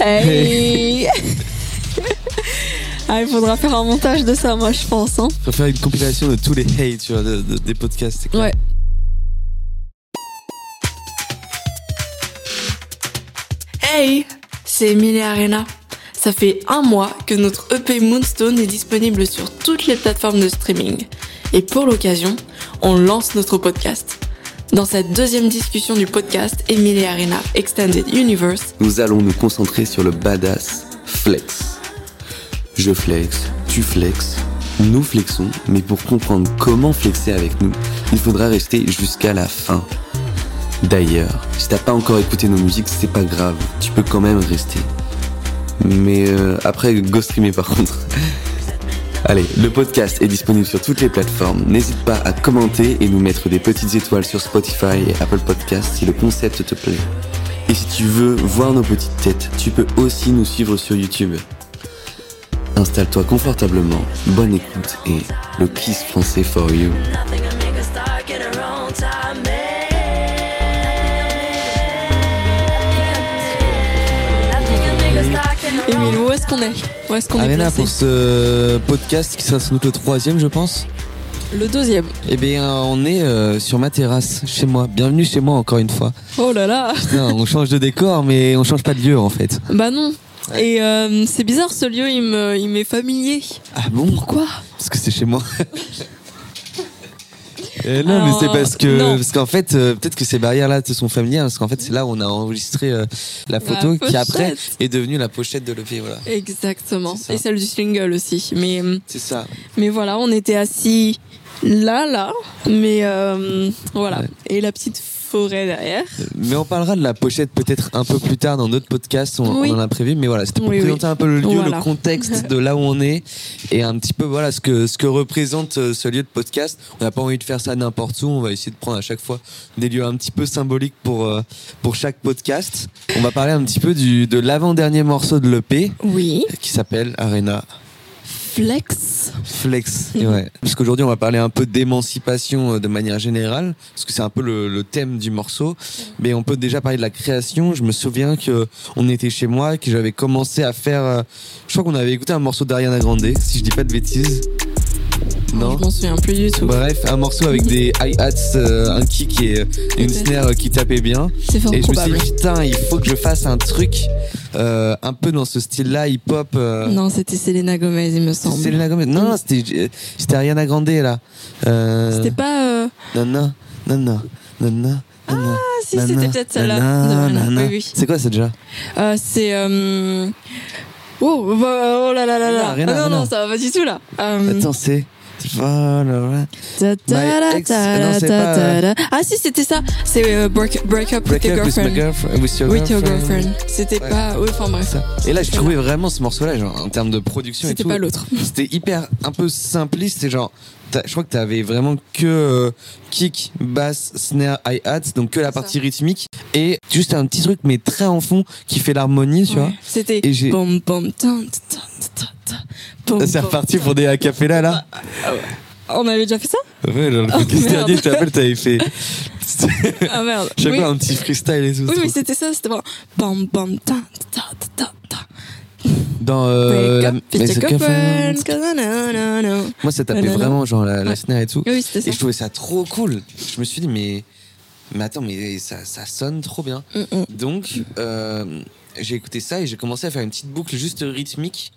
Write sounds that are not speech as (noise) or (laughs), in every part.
Hey (laughs) Ah, il faudra faire un montage de ça, moi, je pense. Hein. Faut faire une compilation de tous les hey, tu vois, de- de- des podcasts. c'est clair. Ouais. Hey C'est Emilie Arena. Ça fait un mois que notre EP Moonstone est disponible sur toutes les plateformes de streaming. Et pour l'occasion, on lance notre podcast. Dans cette deuxième discussion du podcast Emilie Arena Extended Universe, Nous allons nous concentrer sur le badass flex. Je flex, tu flex, nous flexons, mais pour comprendre comment flexer avec nous, il faudra rester jusqu'à la fin. D'ailleurs, si t'as pas encore écouté nos musiques, c'est pas grave, tu peux quand même rester. Mais euh, après, go streamer par contre. Allez, le podcast est disponible sur toutes les plateformes. N'hésite pas à commenter et nous mettre des petites étoiles sur Spotify et Apple Podcasts si le concept te plaît. Et si tu veux voir nos petites têtes, tu peux aussi nous suivre sur YouTube. Installe-toi confortablement, bonne écoute et le kiss français for you. Émile, où est-ce qu'on est Où est-ce qu'on est Arena pour ce podcast qui sera sans doute le troisième, je pense. Le deuxième. Eh bien, on est euh, sur ma terrasse, chez moi. Bienvenue chez moi encore une fois. Oh là là Putain, on change de décor, mais on change pas de lieu en fait. Bah non Et euh, c'est bizarre, ce lieu, il me- il m'est familier. Ah bon? Pourquoi? Parce que c'est chez moi. (laughs) Euh, non, Alors, mais c'est parce que non. parce qu'en fait euh, peut-être que ces barrières là te sont familières parce qu'en fait c'est là où on a enregistré euh, la photo qui après est devenue la pochette de l'EP voilà. Exactement. Et celle du single aussi. Mais, C'est ça. mais voilà, on était assis là, là. Mais voilà. Ouais. Et la petite forêt derrière. Mais on parlera de la pochette peut-être un peu plus tard dans d'autres podcasts, on, Oui. on en a prévu. Mais voilà, c'était pour Oui, oui. présenter un peu le lieu, Voilà. le contexte (laughs) de là où on est et un petit peu voilà ce que ce que représente euh, ce lieu de podcast. On n'a pas envie de faire ça n'importe où. On va essayer de prendre à chaque fois des lieux un petit peu symboliques pour euh, pour chaque podcast. On va parler un petit peu du de l'avant-dernier morceau de l'EP Oui. qui s'appelle Arena Flex. Flex. Ouais. (laughs) Parce qu'aujourd'hui, on va parler un peu d'émancipation euh, de manière générale, parce que c'est un peu le, le thème du morceau. Mais on peut déjà parler de la création. Je me souviens que on était chez moi, que j'avais commencé à faire. euh, je crois qu'on avait écouté un morceau d'Ariana Grande, si je dis pas de bêtises. Non. Je m'en souviens plus du tout. Bref, un morceau avec des hi-hats, euh, un kick et euh, une snare euh, qui tapait bien. C'est fort Et je me suis dit, putain, il faut que je fasse un truc euh, un peu dans ce style-là, hip-hop. euh, Non, c'était Selena Gomez, il me semble. Selena Gomez. Non, non, c'était Ariana Grande là. C'était pas. euh, Non, non, non, non, non, non. Ah, si, c'était peut-être celle-là. Oui, oui. C'est quoi ça déjà c'est. Oh, bah, oh là là là là. Rien, rien, Ah non, rien. non, ça va pas du tout là. Euh, Attends, c'est. Voilà. ex- ta- euh, Ah si, c'était ça. C'est euh, break, break up Break with your up with girlfriend. girlfriend. With your With your girlfriend. girlfriend. C'était Ouais. pas. Oui, enfin bref. Ça. Et là, j'ai trouvé vraiment ce morceau-là, genre, en termes de production et C'était tout. pas l'autre. C'était hyper, un peu simpliste. C'est genre, je crois que t'avais vraiment que euh, kick, bass, snare, hi-hat, donc que la partie rythmique. Et juste un petit truc, mais très en fond, qui fait l'harmonie, tu vois. C'était. Et j'ai- Bom, bom, C'est reparti pour des acapella là. On avait déjà fait ça Ouais, dans le podcast dernier, je te rappelle, t'avais fait. (laughs) Ah merde. (laughs) Chaque Oui. un petit freestyle et tout. Oui, mais c'était ça, c'était vraiment bam bam ta ta ta ta ta. Dans euh, la-. Moi, ça tapait vraiment genre la, snare et tout. Oui, c'était ça. Et je trouvais ça trop cool. Je me suis dit, mais, mais attends, mais ça, ça sonne trop bien. Mm, mm. Donc, euh, j'ai écouté ça et j'ai commencé à faire une petite boucle juste rythmique,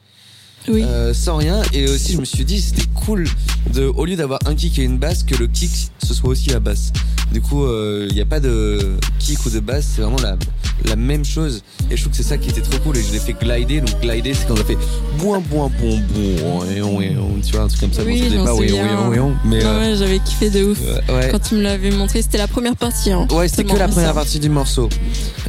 Oui. euh, sans rien. Et aussi, je me suis dit, c'était cool de, au lieu d'avoir un kick et une basse, que le kick ce soit aussi la basse. Du coup, il n'y a pas de kick ou de basse, c'est vraiment la, la même chose. Et je trouve que c'est ça qui était trop cool. Et je l'ai fait glider. Donc, glider, c'est quand on a fait boin, boin, boin, boin, et on, et on, tu vois, un truc comme ça. Oui, bon, pas oui, oui, mais. Non, euh, ouais, j'avais kiffé de ouf. euh, ouais. Quand tu me l'avais montré, c'était la première partie. Hein. Ouais, c'était que la première partie du morceau.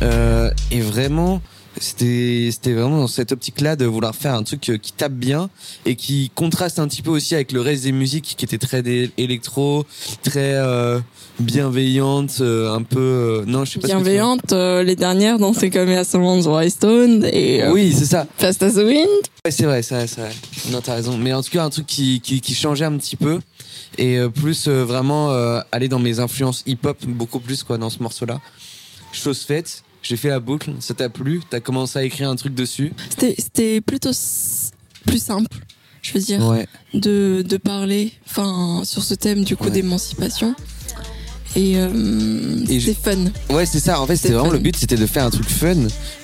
Euh, et vraiment, c'était c'était vraiment dans cette optique-là de vouloir faire un truc euh, qui tape bien et qui contraste un petit peu aussi avec le reste des musiques qui étaient très électro, très euh, bienveillantes, euh, un peu. euh, non, je sais pas. ce. Bienveillante, euh, les dernières dont c'est comme White Stone et Oui, c'est ça. Fast as the Wind. Ouais, c'est vrai, c'est vrai, c'est vrai. Non, t'as raison. Mais en tout cas, un truc qui, qui, qui changeait un petit peu. Et euh, plus euh, vraiment euh, aller dans mes influences hip-hop beaucoup plus quoi dans ce morceau-là. Chose faite. J'ai fait la boucle, ça t'a plu, t'as commencé à écrire un truc dessus. C'était, plutôt plus simple, je veux dire, Ouais. de, de parler enfin, sur ce thème du coup Ouais. d'émancipation. Et, euh, Et c'était fun. Ouais, c'est ça. En fait, c'était vraiment fun. le but, c'était de faire un truc fun.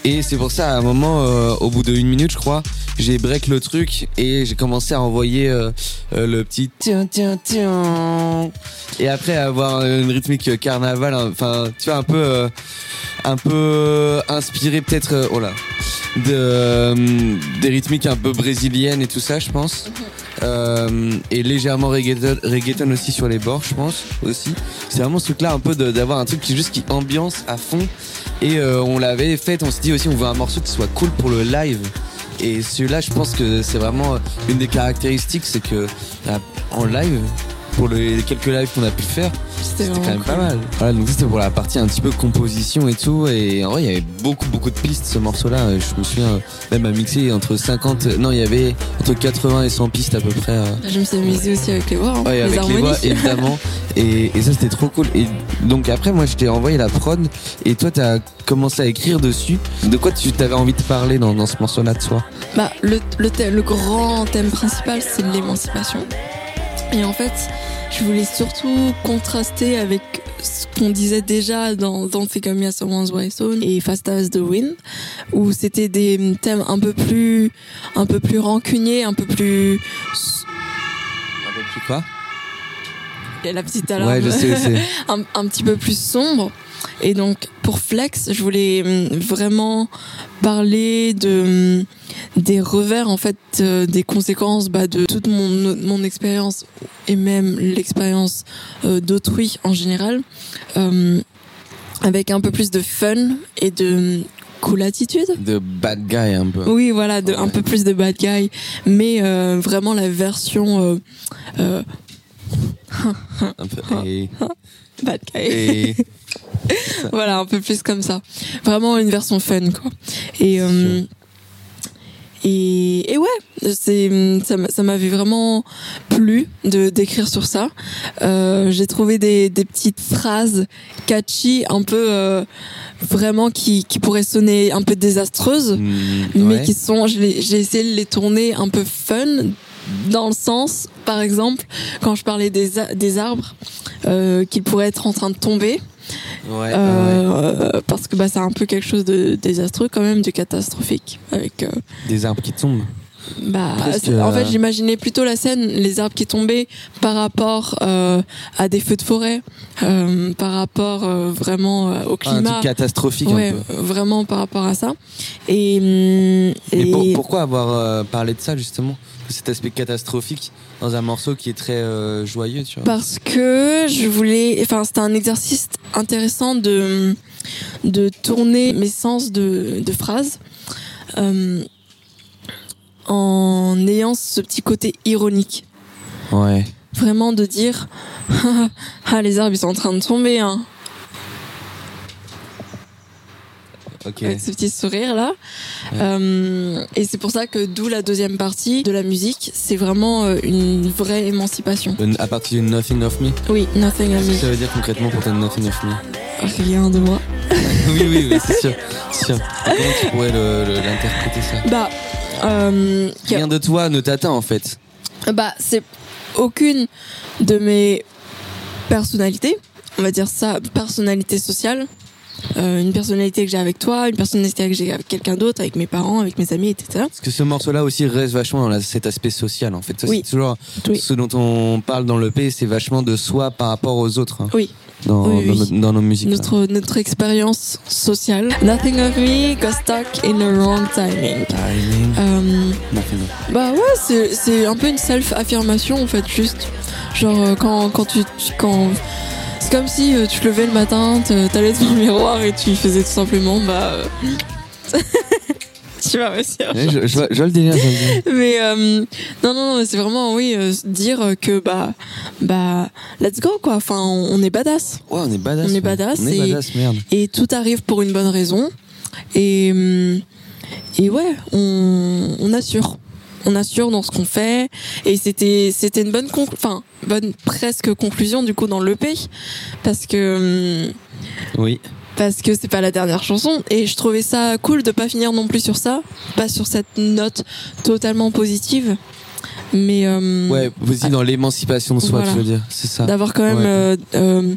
Et c'est pour ça, à un moment, euh, au bout d'une minute, je crois, j'ai break le truc et j'ai commencé à envoyer euh, euh, le petit tiens, tiens, tiens. Et après, avoir une rythmique carnaval, hein, enfin, tu vois, un peu, euh, un peu inspiré peut-être, euh, oh là, de, euh, des rythmiques un peu brésiliennes et tout ça, je pense. Euh, et légèrement reggaeton, aussi sur les bords, je pense aussi. C'est vraiment ce truc-là, un peu d'avoir un truc qui juste qui ambiance à fond. Et euh, on l'avait fait, on s'est dit aussi, on veut un morceau qui soit cool pour le live. Et celui-là, je pense que c'est vraiment une des caractéristiques, c'est que euh, en live, pour les quelques lives qu'on a pu faire, C'était quand même pas mal. Voilà, donc c'était pour la partie un petit peu composition et tout. Et en vrai, il y avait beaucoup, beaucoup de pistes ce morceau-là. Je me souviens euh, même à mixer entre 50, non, il y avait entre 80 et 100 pistes à peu près. euh, Je me suis amusée aussi avec les voix, hein, Ouais, les avec les voix (laughs) évidemment. et, et ça c'était trop cool. Et donc après moi je t'ai envoyé la prod et toi t'as commencé à écrire dessus. De quoi tu t'avais envie de parler dans, dans ce morceau-là de soi? Bah, le, le, thème- le grand thème principal, c'est l'émancipation. Et en fait, je voulais surtout contraster avec ce qu'on disait déjà dans Don't Think of Me as Someone's Zone et Fast as the Wind, où c'était des thèmes un peu plus, un peu plus rancuniers, un peu plus, Un peu plus quoi et la petite alarme, Ouais je sais, (laughs) un, un petit peu plus sombre. Et donc pour Flex, je voulais hum, vraiment parler de hum, des revers en fait, euh, des conséquences bah, de toute mon mon expérience et même l'expérience euh, d'autrui en général, euh, avec un peu plus de fun et de hum, cool attitude. de bad guy un peu. Oui, voilà, de, un peu plus de bad guy, mais euh, vraiment la version euh, Un peu. Bad guy. et (laughs) voilà, un peu plus comme ça. Vraiment une version fun, quoi. Et, euh, et, et ouais, c'est, ça, m'a- ça m'avait vraiment plu de d'écrire sur ça. Euh, j'ai trouvé des, des petites phrases catchy, un peu euh, vraiment qui, qui pourraient sonner un peu désastreuses, mm, mais ouais. qui sont, j'ai essayé de les tourner un peu fun dans le sens, par exemple, quand je parlais des, des arbres, euh, qu'ils pourraient être en train de tomber. Ouais, ouais. Euh, parce que bah, c'est un peu quelque chose de désastreux quand même, de catastrophique. Avec, euh, Des arbres qui tombent. bah, en euh, fait, j'imaginais plutôt la scène, les arbres qui tombaient par rapport euh, à des feux de forêt, euh, par rapport euh, vraiment euh, au Ah, un climat. truc catastrophique ouais, un peu. vraiment par rapport à ça. Et, hum, Mais et- pour- pourquoi avoir euh, parlé de ça justement? Cet aspect catastrophique dans un morceau qui est très euh, joyeux, tu vois. parce que je voulais, enfin, c'était un exercice intéressant de de tourner mes sens de, de phrases euh, en ayant ce petit côté ironique. Ouais. Vraiment de dire (laughs) ah les arbres ils sont en train de tomber hein. Avec ce petit sourire là. Euh, et c'est pour ça que d'où la deuxième partie de la musique, c'est vraiment euh, une vraie émancipation. À partir de Nothing of Me? Oui, nothing à Qu'est-ce que me, ça veut dire concrètement pour toi Nothing of Me? Rien de moi. (laughs) Oui, oui, oui, c'est sûr. (laughs) Comment tu pourrais l'interpréter ça? Bah, euh, Rien de toi ne t'atteint en fait. bah c'est aucune de mes personnalités, on va dire ça, personnalité sociale. Euh, une personnalité que j'ai avec toi, une personnalité que j'ai avec quelqu'un d'autre, avec mes parents, avec mes amis, etc. Parce que ce morceau-là aussi reste vachement dans la- cet aspect social en fait. Ça, Oui. C'est toujours Oui. ce dont on parle dans le P, c'est vachement de soi par rapport aux autres hein, Oui, dans, Oui, dans oui. nos- dans nos musiques. là. notre notre expérience sociale. Nothing of me got stuck in the wrong timing. Timing. Euh, Nothing of- bah ouais, c'est c'est un peu une self affirmation en fait, juste genre euh, quand tu- quand c'est comme si euh, tu te levais le matin, t'allais devant le miroir et tu faisais tout simplement bah euh, tu vas réussir. Ouais, je, je le délire. je vois le délire. Mais euh, non non c'est vraiment oui euh, dire que bah bah let's go quoi. Enfin on, est badass. Ouais, on est badass. On est ouais. badass On est et- badass, merde. et tout arrive pour une bonne raison. Et, hum, et ouais, on, on assure. On assure dans ce qu'on fait. Et c'était, c'était une bonne, enfin, bonne presque conclusion du coup dans l'EP. Parce que, hum, Oui. parce que c'est pas la dernière chanson et je trouvais ça cool de pas finir non plus sur ça, pas sur cette note totalement positive, mais euh, Ouais, aussi dans l'émancipation de soi, Voilà. tu veux dire, c'est ça. d'avoir quand même Ouais. euh, euh,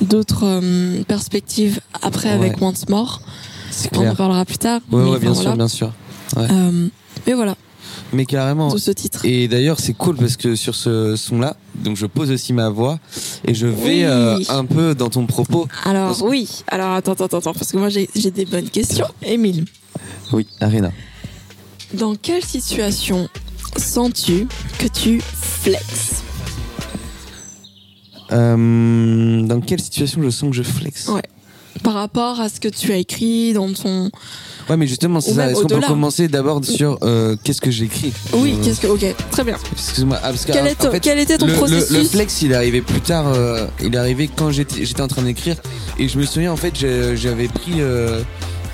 d'autres perspectives après avec. Once More. C'est On en parlera plus tard. Ouais, mais ouais, bien sûr, bien sûr. Euh, mais voilà, Mais carrément. ce titre. Et d'ailleurs, c'est cool parce que sur ce son-là, donc je pose aussi ma voix et je vais Oui. euh, un peu dans ton propos. Alors oui, alors attends, attends, attends, parce que moi j'ai des bonnes questions. Émile, Oui, Arena. dans quelle situation sens-tu que tu flexes? Euh, dans quelle situation je sens que je flex? Ouais. Par rapport à ce que tu as écrit dans ton... Ouais, mais justement, c'est ça. Est-ce qu'on peut commencer d'abord sur euh, qu'est-ce que j'écris? Oui, Euh, qu'est-ce que... Ok, très bien. Excuse-moi. Ah, parce que, Quel, en fait, quel était ton le, le- processus? le flex, il est arrivé plus tard. euh, il est arrivé quand j'étais en train d'écrire. Et je me souviens, en fait, j'ai- j'avais pris.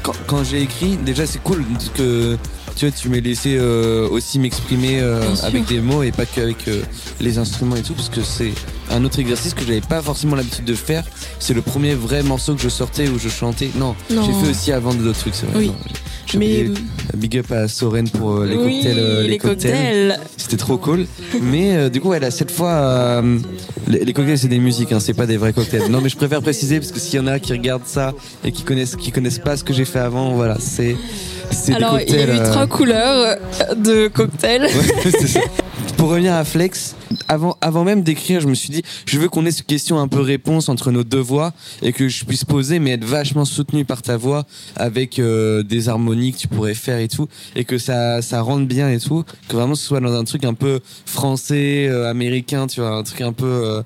quand quand j'ai écrit, déjà, c'est cool que tu vois, tu m'aies laissé aussi m'exprimer avec des mots et pas qu'avec les instruments et tout. Parce que c'est un autre exercice que j'avais pas forcément l'habitude de faire. C'est le premier vrai morceau que je sortais où je chantais. Non, Non. j'ai fait aussi avant d'autres trucs, c'est vrai. Oui. Non, j'ai Mais... oublié. Big up à Soren pour euh, les oui, cocktails. euh, les cocktails. c'était trop cool. Mais euh, du coup, elle a cette fois. euh, les, les cocktails, c'est des musiques, hein, c'est pas des vrais cocktails. Non, mais je préfère préciser parce que s'il y en a qui regardent ça et qui connaissent, qui connaissent pas ce que j'ai fait avant, voilà, c'est. Des Alors, il y a eu euh, trois couleurs euh, de cocktails. (laughs) Ouais, c'est ça. Pour revenir à Flex, avant, avant même d'écrire, je me suis dit, je veux qu'on ait cette question un peu réponse entre nos deux voix et que je puisse poser, mais être vachement soutenu par ta voix avec euh, des harmonies que tu pourrais faire et tout, et que ça, ça rentre bien et tout, que vraiment ce soit dans un truc un peu français, euh, américain, tu vois, un truc un peu euh,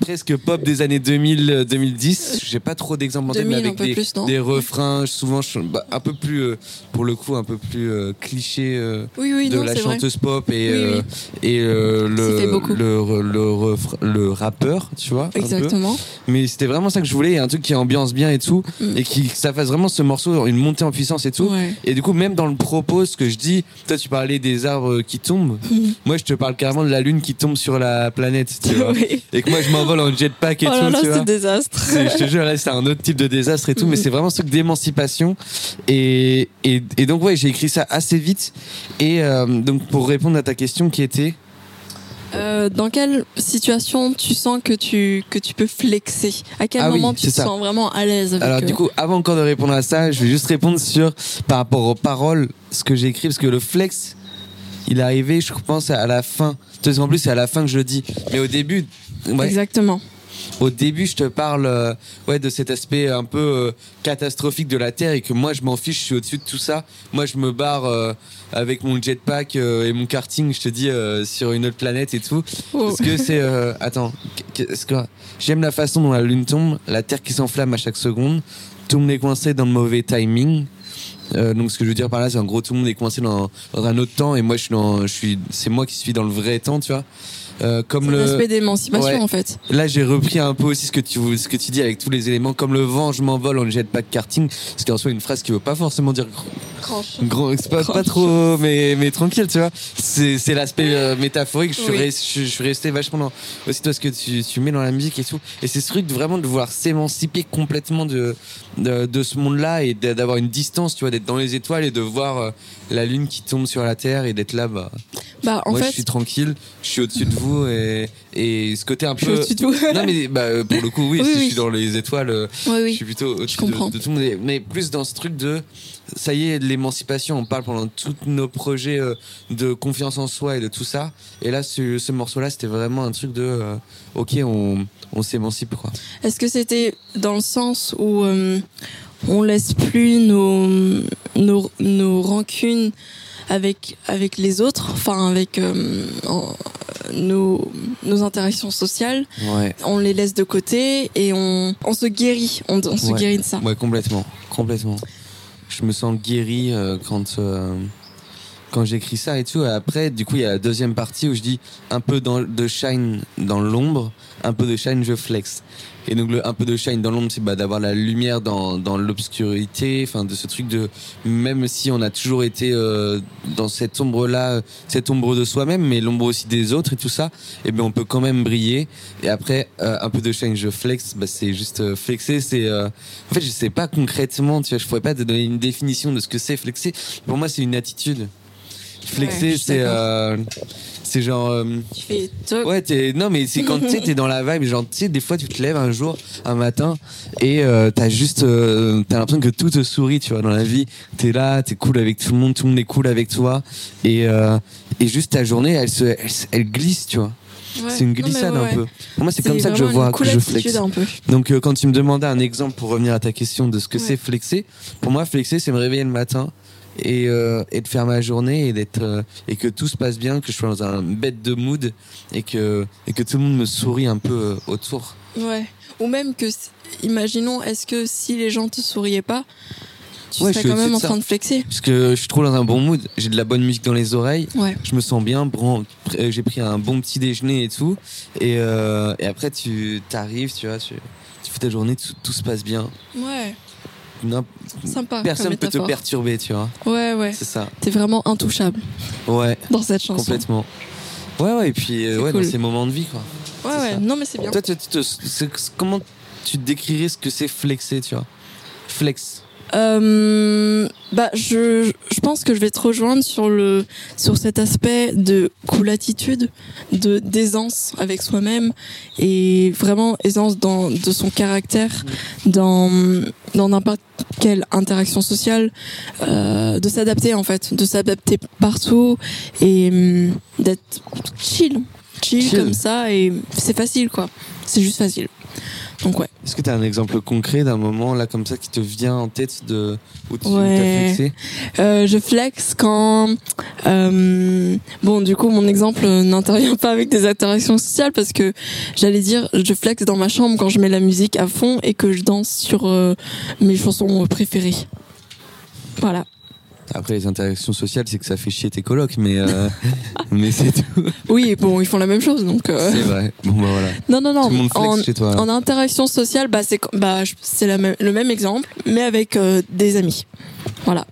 presque pop des années 2000, euh, 2010. J'ai pas trop d'exemples en tête, mais 2000, un avec des, plus, non des refrains, souvent bah, un peu plus, euh, pour le coup, un peu plus euh, cliché. euh, Oui, oui, de non, la vrai. chanteuse pop et Oui, euh, et euh, le, le le rappeur tu vois. Exactement. mais c'était vraiment ça que je voulais un truc qui ambiance bien et tout Mm. et qui que ça fasse vraiment ce morceau une montée en puissance et tout Ouais. et du coup même dans le propos ce que je dis toi tu parlais des arbres qui tombent Mhm. moi je te parle carrément de la lune qui tombe sur la planète tu (laughs) vois Oui. et que moi je m'envole en jetpack et Oh tout là là, c'est désastre. je te jure, là, c'est un autre type de désastre et tout, mais Mhm. c'est vraiment ce truc d'émancipation. Et, et, et donc, ouais, j'ai écrit ça assez vite. Et euh, donc, pour répondre à ta question qui était? Euh, dans quelle situation tu sens que tu, que tu peux flexer? À quel Ah oui, moment tu te ça. sens vraiment à l'aise Alors, du coup, avant encore de répondre à ça, je vais juste répondre sur, par rapport aux paroles, ce que j'ai écrit, parce que le flex, il est arrivé, je pense, à la fin. Qu'en plus, c'est à la fin que je le dis. Mais au début, ouais, Exactement. au début, je te parle euh, ouais, de cet aspect un peu euh, catastrophique de la Terre et que moi, je m'en fiche, je suis au-dessus de tout ça. Moi, je me barre euh, avec mon jetpack et mon karting, je te dis, sur une autre planète et tout. Oh. Parce que c'est... attends, qu'est-ce que... J'aime la façon dont la Lune tombe, la Terre qui s'enflamme à chaque seconde, tout le monde est coincé dans le mauvais timing. Euh, donc ce que je veux dire par là, c'est en gros tout le monde est coincé dans, dans un autre temps et moi je suis dans, je suis, c'est moi qui suis dans le vrai temps, tu vois. Euh, comme le, l'aspect d'émancipation Ouais. en fait. Là, j'ai repris un peu aussi ce que tu ce que tu dis avec tous les éléments, comme le vent, je m'envole en jetpack karting, ce qui est en soi une phrase qui veut pas forcément dire grand, c'est pas, pas trop, mais mais tranquille, tu vois. C'est c'est l'aspect euh, métaphorique. Je suis, Oui. je, je suis resté vachement dans aussi toi ce que tu, tu mets dans la musique et tout. Et c'est ce truc de vraiment de vouloir s'émanciper complètement de, de de ce monde-là et d'a- d'avoir une distance, tu vois, d'être dans les étoiles et de voir euh, la lune qui tombe sur la terre et d'être là, bah. Bah en moi, fait, je suis tranquille, je suis au-dessus de vous et et ce côté un je suis peu au-dessus de tout. non mais bah, pour le coup oui, (laughs) Oui, si je suis dans les étoiles euh, oui, je suis plutôt au-dessus de, tout le monde mais- plus dans ce truc de ça y est de l'émancipation on parle pendant tous nos projets euh, de confiance en soi et de tout ça. Et là ce, ce morceau là c'était vraiment un truc de euh, ok on, on s'émancipe quoi. Est-ce que c'était dans le sens où euh, on laisse plus nos, nos, nos rancunes avec, avec les autres, enfin avec euh, en- nos, nos interactions sociales, ouais on les laisse de côté et on, on se guérit, on, on se Ouais. guérit de ça. ouais complètement complètement je me sens guéri euh, quand euh, quand j'écris ça et tout. Après, du coup, il y a la deuxième partie où je dis un peu dans, de shine dans l'ombre, un peu de shine, je flex. Et donc, le, un peu de shine dans l'ombre, c'est bah, d'avoir la lumière dans, dans l'obscurité, enfin, de ce truc de, même si on a toujours été euh, dans cette ombre-là, euh, cette ombre de soi-même, mais l'ombre aussi des autres et tout ça, et bien on peut quand même briller. Et après, euh, un peu de shine, je flex, bah, c'est juste euh, flexer, c'est, en fait, je sais pas concrètement, tu vois, je pourrais pas te donner une définition de ce que c'est flexer. Pour moi, c'est une attitude. Flexer, c'est, euh, c'est genre, euh, Tu fais toc. Ouais, t'es, non, mais c'est quand tu t'es dans la vibe, genre, tu sais, des fois, tu te lèves un jour, un matin, et euh, t'as juste, euh, t'as l'impression que tout te sourit, tu vois, dans la vie. T'es là, t'es cool avec tout le monde, tout le monde est cool avec toi, et, euh, et juste ta journée, elle se, elle, se- elle glisse, tu vois. Ouais. C'est une Non, glissade ouais, un peu. Pour moi, c'est comme ça que je vois que je attitude flex. un peu. Donc, euh, quand tu me demandais un exemple pour revenir à ta question de ce que Ouais. c'est flexer, pour moi, flexer, c'est me réveiller le matin et, euh, et de faire ma journée et d'être euh, et que tout se passe bien, que je sois dans un bête de mood et que et que tout le monde me sourit un peu euh, autour. Ouais. Ou même que, imaginons, est-ce que si les gens te souriaient pas, tu Ouais, serais quand même en train de flexer Parce que je suis trop dans un bon mood, j'ai de la bonne musique dans les oreilles, Ouais. je me sens bien, j'ai pris un bon petit déjeuner et tout, et, euh, et après tu t'arrives, tu vois, tu, tu fais ta journée, tout, tout se passe bien. Ouais. Sympa. personne peut te perturber, tu vois. Ouais, ouais. C'est ça. T'es vraiment intouchable Ouais, dans cette chanson. complètement. Ouais, ouais, et puis euh, ouais, cool. dans ces moments de vie, quoi. Ouais, ouais. ça. Non, mais c'est bien. Toi, tu, te- comment tu décrirais ce que c'est flexer, tu vois? Flex. Euh, bah, je, je pense que je vais te rejoindre sur le sur cet aspect de cool attitude, de d'aisance avec soi-même et vraiment aisance dans de son caractère, dans dans n'importe quelle interaction sociale, euh, de s'adapter en fait, de s'adapter partout et hum, d'être chill, chill, Chill. comme ça et c'est facile quoi, c'est juste facile. Donc ouais. Est-ce que tu as un exemple concret d'un moment là comme ça qui te vient en tête de où tu Ouais. t'as flexé? Euh, je flex quand euh, bon du coup mon exemple euh, n'intervient pas avec des interactions sociales parce que j'allais dire je flex dans ma chambre quand je mets la musique à fond et que je danse sur euh, mes chansons préférées. Voilà. Après les interactions sociales, c'est que ça fait chier tes colocs, mais euh, (laughs) mais c'est tout. Oui, bon, ils font la même chose donc euh, C'est vrai. Bon bah voilà. Non non non, Tout le monde flex en, chez toi. en interaction sociale bah c'est bah même- le même exemple mais avec euh, des amis. Voilà.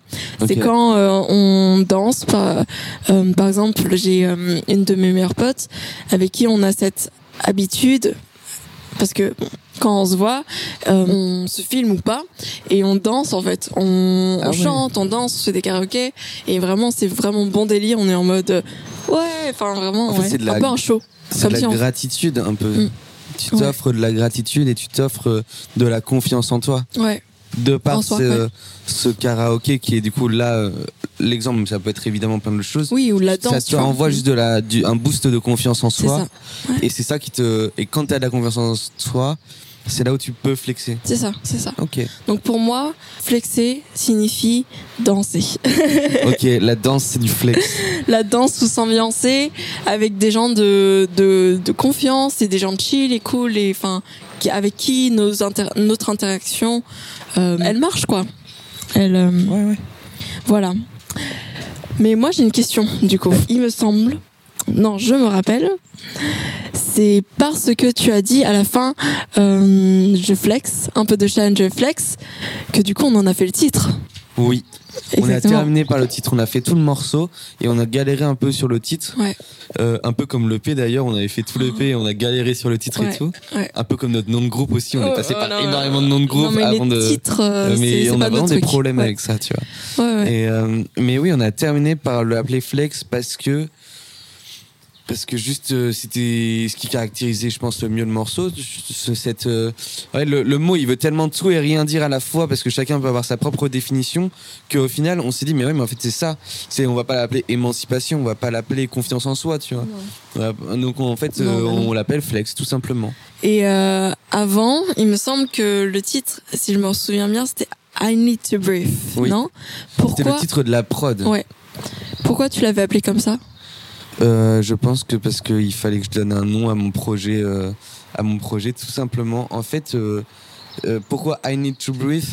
C'est quand euh, on danse, par, euh, par exemple, j'ai euh, une de mes meilleures potes avec qui on a cette habitude, parce que bon, quand on se voit, euh, on se filme ou pas, et on danse en fait. On, Ah on ouais. chante, on danse, on fait des karaokés, et vraiment c'est vraiment bon délire. On est en mode euh, ouais, enfin vraiment, En fait, ouais, c'est de la- un peu un show. C'est de si la on- gratitude un peu. Mm. Tu Ouais. t'offres de la gratitude et tu t'offres de la confiance en toi. Ouais, De par ce, ouais. ce karaoké qui est du coup là, euh, l'exemple, ça peut être évidemment plein de choses. oui, ou la danse. ça tu te vois. renvoie juste de la, du, un boost de confiance en C'est soi. ça, Et c'est ça qui te. Et quand tu as de la confiance en toi, c'est là où tu peux flexer. c'est ça, c'est ça. Ok. Donc pour moi, flexer signifie danser. (laughs) Ok, la danse, c'est du flex. la danse ou s'ambiancer avec des gens de, de, de confiance et des gens chill et cool et enfin avec qui nos inter- notre interaction euh, elle marche quoi elle euh, Ouais, ouais. voilà mais moi j'ai une question du coup il me semble non je me rappelle c'est parce que tu as dit à la fin euh, je flex un peu de challenge je flex que du coup on en a fait le titre Oui. On a terminé par le titre, on a fait tout le morceau et on a galéré un peu sur le titre. Ouais. Euh, un peu comme l'EP d'ailleurs, on avait fait tout l'EP et on a galéré sur le titre et tout. ouais. Un peu comme notre nom de groupe aussi, on est Oh, passé oh, par non, énormément de noms de groupe mais avant les de. titres euh, Euh, mais on pas a vraiment des truc. problèmes avec ça, tu vois. Et, euh, mais oui, on a terminé par l'appeler Flex parce que parce que juste euh, c'était ce qui caractérisait, je pense, le mieux le morceau. Ce- Cette, euh, ouais, le, le mot, il veut tellement tout et rien dire à la fois parce que chacun peut avoir sa propre définition qu'au final, on s'est dit mais ouais, mais en fait c'est ça. C'est on va pas l'appeler émancipation, on va pas l'appeler confiance en soi, tu vois. Ouais, Donc en fait, euh, non. on l'appelle Flex tout simplement. Et euh, avant, il me semble que le titre, si je me souviens bien, c'était I Need to Breathe. Oui. Non? C'était le titre de la prod. Ouais. Pourquoi tu l'avais appelé comme ça? Euh, je pense que parce qu'il fallait que je donne un nom à mon projet, euh, à mon projet tout simplement. En fait, euh, pourquoi I Need to Breathe?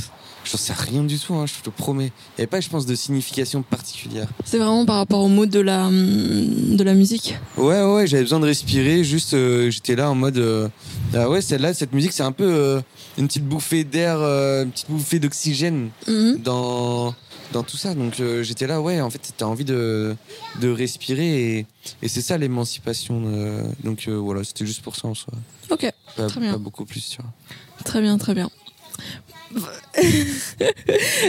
J'en sais rien du tout, hein, je te promets. Il n'y avait pas, je pense, de signification particulière. C'est vraiment par rapport au mood de la, de la musique? Ouais, ouais, j'avais besoin de respirer. Juste, euh, j'étais là en mode. euh, ah ouais, celle-là, cette musique, c'est un peu euh, une petite bouffée d'air, une petite bouffée d'oxygène Mhm. dans, dans tout ça. Donc euh, j'étais là, ouais, en fait, t'as envie de, de respirer et, et c'est ça l'émancipation. euh, donc euh, voilà, c'était juste pour ça en soi. Ok, Pas, Très bien. pas beaucoup plus, tu vois. très bien, très bien. (laughs)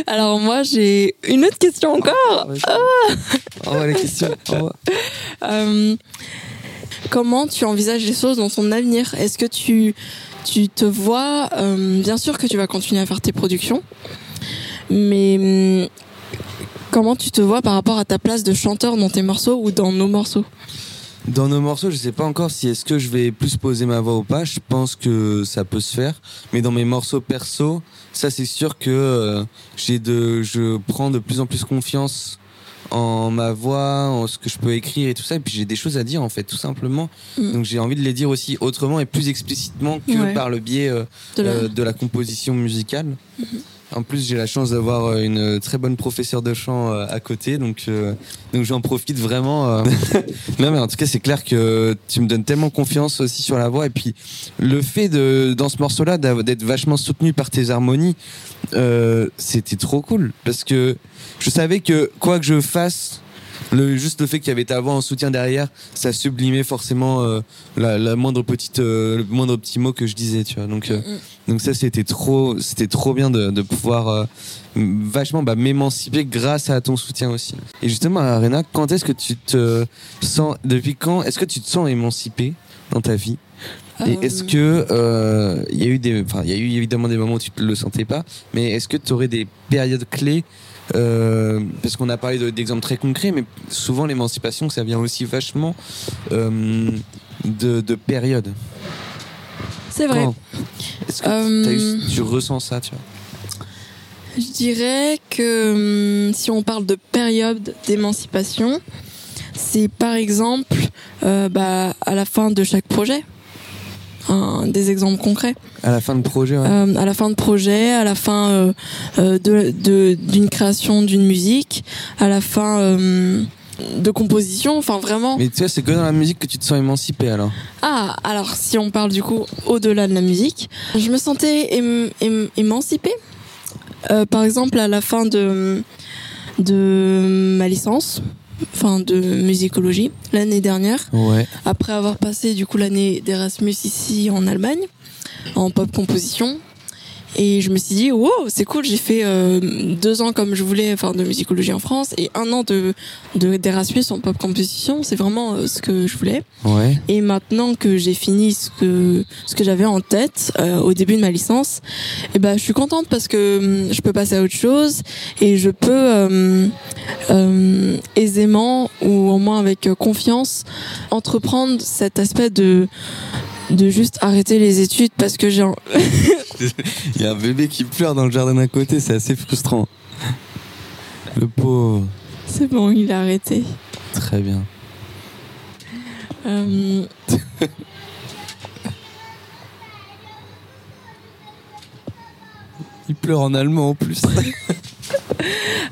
Alors moi j'ai une autre question encore. Oh, ouais, les questions. Oh, comment tu envisages les choses dans ton avenir? Est-ce que tu, tu te vois, bien sûr que tu vas continuer à faire tes productions, mais hum, comment tu te vois par rapport à ta place de chanteur dans tes morceaux ou dans nos morceaux Dans nos morceaux, je sais pas encore si est-ce que je vais plus poser ma voix ou pas. Je pense que ça peut se faire. Mais dans mes morceaux perso, ça c'est sûr que euh, j'ai de, je prends de plus en plus confiance en ma voix, en ce que je peux écrire et tout ça. Et puis j'ai des choses à dire en fait, tout simplement. Mm. Donc j'ai envie de les dire aussi autrement et plus explicitement que Ouais. par le biais euh, de la... euh, de la composition musicale. En plus, j'ai la chance d'avoir euh, une très bonne professeure de chant euh, à côté, donc euh, donc j'en profite vraiment. euh. (laughs) non, mais en tout cas, c'est clair que tu me donnes tellement confiance aussi sur la voix, et puis le fait de dans ce morceau-là d'être vachement soutenu par tes harmonies, euh, c'était trop cool parce que je savais que quoi que je fasse. Le, juste le fait qu'il y avait ta voix en soutien derrière, ça sublimait forcément euh, la, la moindre petite, euh, le moindre petit mot que je disais, tu vois. Donc, euh, Mm. donc ça, c'était trop, c'était trop bien de, de pouvoir euh, vachement bah, m'émanciper grâce à ton soutien aussi. Et justement, Arena, quand est-ce que tu te sens, depuis quand est-ce que tu te sens émancipé dans ta vie? Et Euh, est-ce que euh, il y a eu des, enfin, il y a eu évidemment des moments où tu ne le sentais pas, mais est-ce que tu aurais des périodes clés euh, parce qu'on a parlé de- d'exemples très concrets, mais souvent l'émancipation, ça vient aussi vachement euh, de, de périodes. C'est vrai. Est-ce que Euh, eu- tu ressens ça, tu vois? Je dirais que hum, si on parle de période d'émancipation, c'est par exemple euh, bah, à la fin de chaque projet. Un- des exemples concrets. À la fin de projet, ouais. Euh, à la fin de projet, à la fin euh, euh, de de- d'une création d'une musique, à la fin euh, de composition, enfin vraiment. Mais tu vois, c'est que dans la musique que tu te sens émancipé alors. Ah, alors si on parle du coup au-delà de la musique, je me sentais ém- ém- émancipée. Par exemple, à la fin de, de ma licence, enfin de musicologie, l'année dernière, Ouais. après avoir passé du coup l'année d'Erasmus ici en Allemagne, en pop composition. Et je me suis dit, wow, c'est cool, j'ai fait euh, deux ans comme je voulais, enfin de musicologie en France, et un an de de- d'Erasmus en pop composition, c'est vraiment euh, ce que je voulais. Ouais. Et maintenant que j'ai fini ce que ce que j'avais en tête euh, au début de ma licence, et ben je suis contente parce que hum, je peux passer à autre chose et je peux euh, euh, aisément ou au moins avec euh, confiance entreprendre cet aspect de de juste arrêter les études parce que j'ai un- (laughs) Il y a un bébé qui pleure dans le jardin d'à côté, c'est assez frustrant. Le pauvre. c'est bon il a arrêté. Très bien. Euh, Il pleure en allemand en plus. (laughs)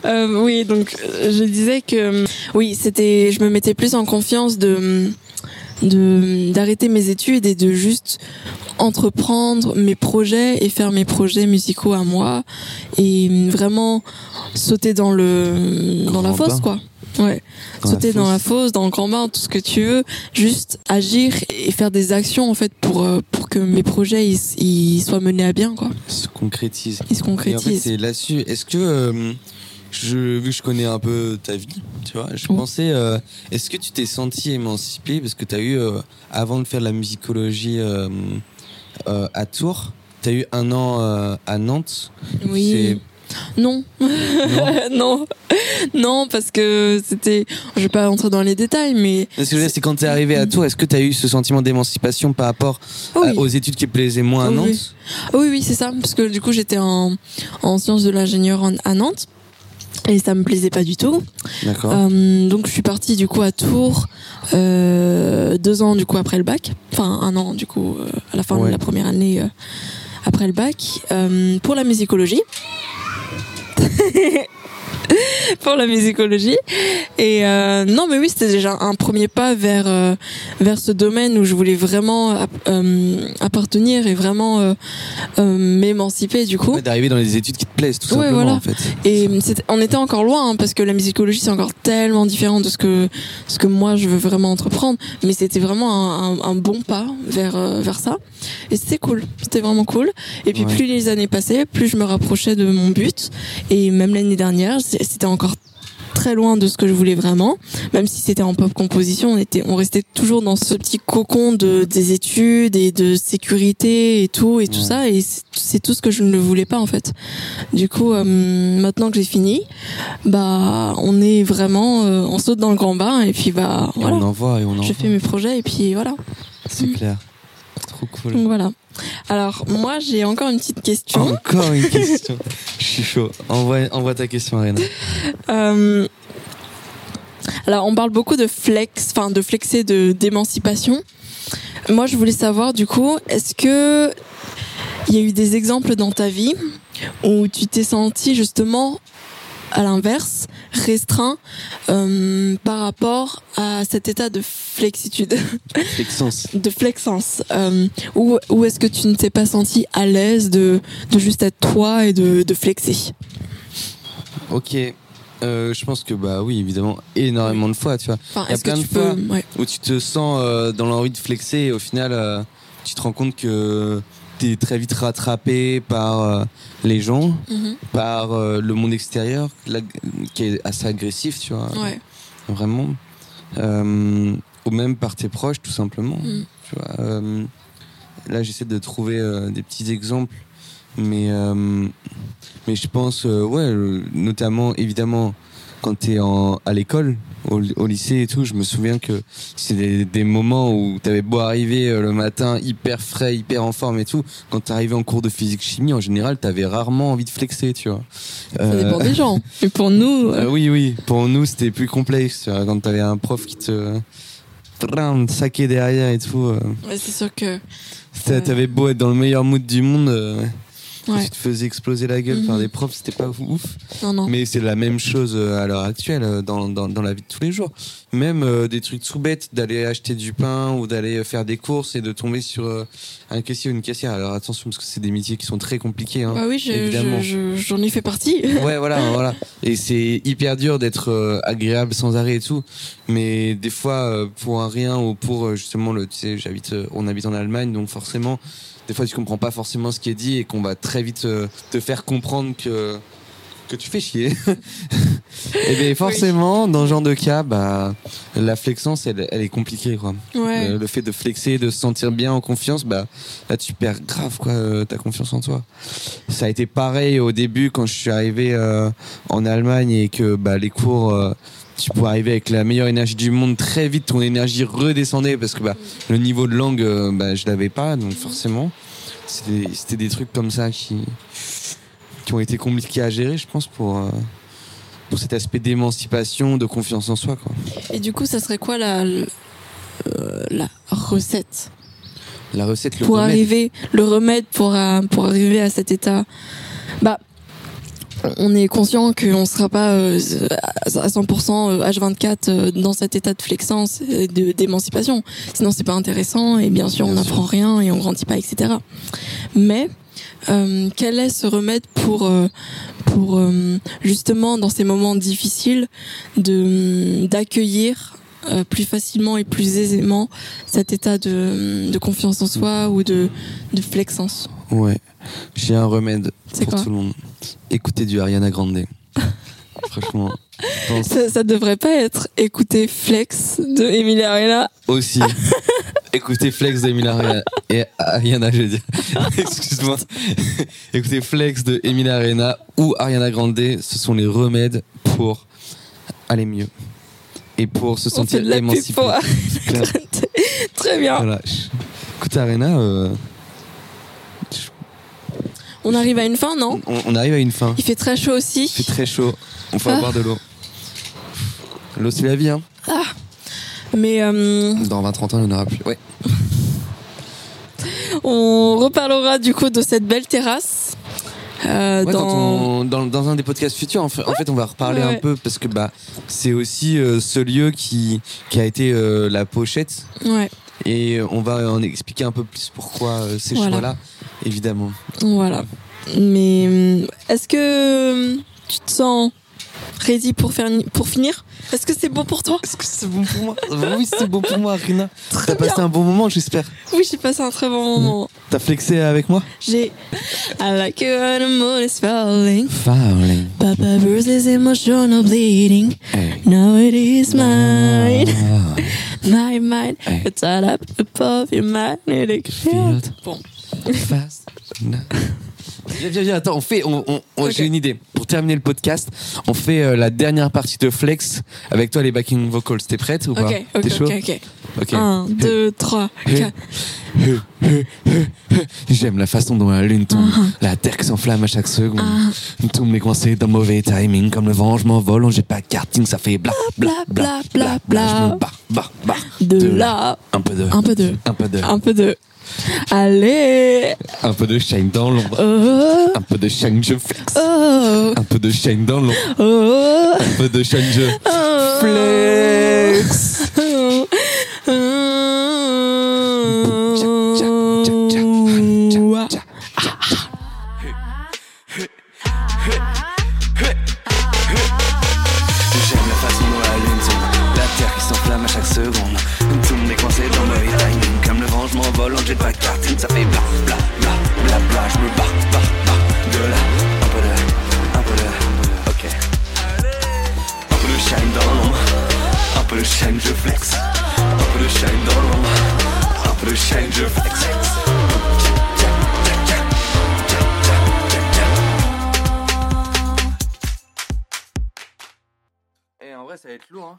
Euh, oui, donc je disais que oui, c'était, je me mettais plus en confiance de de d'arrêter mes études et de juste entreprendre mes projets et faire mes projets musicaux à moi et vraiment sauter dans le dans la fosse quoi. Ouais, Dans la sauter dans la fosse. dans le grand bain, tout ce que tu veux, juste agir et faire des actions en fait pour euh, pour que mes projets ils, ils soient menés à bien quoi. Se. Ils se Et en fait, concrétisent. c'est là-dessus. Est-ce que, euh, je, vu que je connais un peu ta vie, tu vois, je Oui. pensais, euh, est-ce que tu t'es senti émancipé parce que tu as eu, euh, avant de faire de la musicologie euh, à Tours, tu as eu un an à Nantes? oui. Non. Non (laughs) non, non, parce que c'était. Je vais pas rentrer dans les détails, mais. Ce que je c'est quand tu es arrivé à Tours, est-ce que tu as eu ce sentiment d'émancipation par rapport Oh oui. aux études qui plaisaient moins à Oui. Nantes? Oui, oui, c'est ça, parce que du coup j'étais en, en sciences de l'ingénieur à Nantes et ça me plaisait pas du tout. D'accord. Euh, donc je suis partie du coup à Tours euh, deux ans du coup après le bac, enfin un an du coup euh, à la fin Ouais. de la première année euh, après le bac euh, pour la musicologie. (laughs) (laughs) pour la musicologie. Et euh, non, mais oui, c'était déjà un premier pas vers euh, vers ce domaine où je voulais vraiment app- euh, appartenir et vraiment euh, euh, m'émanciper du coup. D'arriver dans les études qui te plaisent, tout Ouais, simplement, voilà. en fait. Et on était encore loin hein, parce que la musicologie c'est encore tellement différent de ce que ce que moi je veux vraiment entreprendre. Mais c'était vraiment un, un- un bon pas vers vers ça. Et c'était cool, c'était vraiment cool. Et puis Ouais. plus les années passaient, plus je me rapprochais de mon but. Et même l'année dernière, c'était encore très loin de ce que je voulais vraiment. Même si c'était en pop composition, on était, on restait toujours dans ce petit cocon de des études et de sécurité et tout et tout ça. Et c'est tout ce que je ne voulais pas en fait. Du coup, euh, maintenant que j'ai fini, bah, on est vraiment, euh, on saute dans le grand bain et puis bah, Et voilà. on envoie et on envoie. Je fais mes projets et puis voilà. C'est clair. Trop cool. Donc voilà. Alors moi, j'ai encore une petite question. Encore une (laughs) question. Je suis chaud. Envoie, envoie ta question, Arena. Euh, alors, on parle beaucoup de flex, enfin de flexer, de d'émancipation. Moi, je voulais savoir du coup, est-ce que il y a eu des exemples dans ta vie où tu t'es senti justement à l'inverse restreint euh, par rapport à cet état de flexitude, Flexence. (laughs) de flexence, euh, ou ou est-ce que tu ne t'es pas senti à l'aise de de juste être toi et de de flexer? Ok. Euh, je pense que, bah oui, évidemment, énormément de fois, tu vois. Enfin, Il y a plein de fois ouais. où tu te sens euh, dans l'envie de flexer et au final, tu te rends compte que t'es très vite rattrapé par euh, les gens, Mhm. par euh, le monde extérieur, la- qui est assez agressif, tu vois. Ouais. Vraiment. Euh, ou même par tes proches, tout simplement. Mm. Tu vois. Là, j'essaie de trouver des petits exemples. Mais, mais je pense, ouais, notamment, évidemment, quand tu es à l'école, au, au lycée et tout, je me souviens que c'est des, des moments où tu avais beau arriver euh, le matin hyper frais, hyper en forme et tout. Quand tu arrivais en cours de physique-chimie, en général, tu avais rarement envie de flexer, tu vois. Ça Euh, dépend des gens. (laughs) Mais pour nous, euh, oui, oui. Pour nous, c'était plus complexe. tu vois, Quand t'avais un prof qui te Tram, saquait derrière et tout. euh, ouais, c'est sûr que. t'a- T'avais beau être dans le meilleur mood du monde, euh, Ouais. tu te faisais exploser la gueule par Mhm. des profs, c'était pas ouf. Non, non. Mais c'est la même chose euh, à l'heure actuelle euh, dans, dans, dans la vie de tous les jours. Même euh, des trucs tout bêtes, d'aller acheter du pain ou d'aller faire des courses et de tomber sur euh, un caissier ou une caissière. Alors attention parce que c'est des métiers qui sont très compliqués. Hein. Bah oui, je- évidemment. je- je- j'en ai fait partie. (laughs) Ouais, voilà, voilà. Et c'est hyper dur d'être euh, agréable sans arrêt et tout. Mais des fois, euh, pour un rien ou pour justement le, tu sais, j'habite, euh, on habite en Allemagne, donc forcément, des fois, tu comprends pas forcément ce qui est dit et qu'on va très vite euh, te faire comprendre que que tu fais chier. (laughs) et bien forcément, dans ce genre de cas, bah, la flexence, elle, elle est compliquée, quoi. Ouais. Le, le fait de flexer, de se sentir bien en confiance, bah là tu perds grave quoi euh, ta confiance en toi. Ça a été pareil au début quand je suis arrivé euh, en Allemagne et que bah les cours euh, tu pouvais arriver avec la meilleure énergie du monde très vite ton énergie redescendait parce que bah le niveau de langue euh, bah je l'avais pas donc forcément c'était c'était des trucs comme ça qui qui ont été compliqués à gérer je pense pour euh, pour cet aspect d'émancipation, de confiance en soi quoi. Et du coup, ça serait quoi la, le- euh, la recette? La recette le pour remède. arriver, le remède pour, euh, pour arriver à cet état? Bah, on est conscient qu'on ne sera pas euh, à 100% H24 euh, dans cet état de flexence, et de d'émancipation. Sinon, c'est pas intéressant et bien sûr, on n'apprend rien et on grandit pas, etc. Mais euh, quel est ce remède pour euh, pour euh, justement dans ces moments difficiles de d'accueillir euh, plus facilement et plus aisément cet état de, de confiance en soi ou de, de flexence. Ouais, j'ai un remède C'est pour tout le monde. Écoutez du Ariana Grande. (laughs) Franchement, pense Ça, ça devrait pas être écouter Flex de Emilia Arena. aussi. (laughs) Écoutez Flex de Emilia Arena et Ariana, je veux dire. (laughs) Excuse-moi. Écoutez Flex de Emilia Arena ou Ariana Grande, ce sont les remèdes pour aller mieux et pour se On sentir émancipé. Très bien. Voilà. Écoute Arena, euh, On arrive à une fin, non on, on arrive à une fin. Il fait très chaud aussi. Il fait très chaud. On faut Ah. boire de l'eau. L'eau c'est la vie, hein. Mais euh, Dans 20-30 ans, il n'y en aura plus. Ouais. (laughs) on reparlera du coup de cette belle terrasse euh, Ouais, dans... on- dans, dans un des podcasts futurs, en fait, en fait, on va reparler Ouais, un peu parce que bah, c'est aussi euh, ce lieu qui, qui a été la pochette Ouais, et on va en expliquer un peu plus pourquoi euh, ces Voilà. choix-là, évidemment. voilà. Mais hum, est-ce que tu te sens ready pour, faire, pour finir? Est-ce que c'est bon pour toi Est-ce que c'est bon pour moi Oui, c'est bon pour moi, Rina. T'as passé un bon moment, j'espère. Oui, j'ai passé un très bon moment. T'as flexé avec moi J'ai I like it when the moon is falling Falling. Papa Bruce's emotional bleeding Hey. Now it is mine Ah. (laughs) My mind Hey. It's all up above your magnetic field Field. Bon, Fast. (laughs) Viens, viens, viens, attends, on fait, on, on- on- Ok. j'ai une idée. Pour terminer le podcast, on fait euh, la dernière partie de Flex avec toi les backing vocals. T'es prête ou pas ok, ok, T'es chaud ok, ok Ok. 1, 2, 3, Hey. 4 Heu, heu, heu, heu. J'aime la façon dont la lune tombe, Uh-huh. la terre qui s'enflamme à chaque seconde. Ah. Tout me coincé dans mauvais timing, comme le vent, je m'envole, on j'ai pas de karting, ça fait bla bla bla bla bla. Je me barre, barre, barre. De là Un peu de. Un peu de Un peu de. Un peu de Allez Un peu de shine dans l'ombre. Oh Un peu de shine, je flex. Oh Un peu de shine dans l'ombre. Oh Un peu de shine, je flex. Ça fait bla bla bla bla bla. Je me barre, barre, barre de là. Un peu de, un peu de, ok. Un peu de shine dans l'ombre, un peu de shine, je flex. Un peu de shine dans l'ombre, un peu de shine, je flex. Eh, en vrai, ça va être lourd, hein.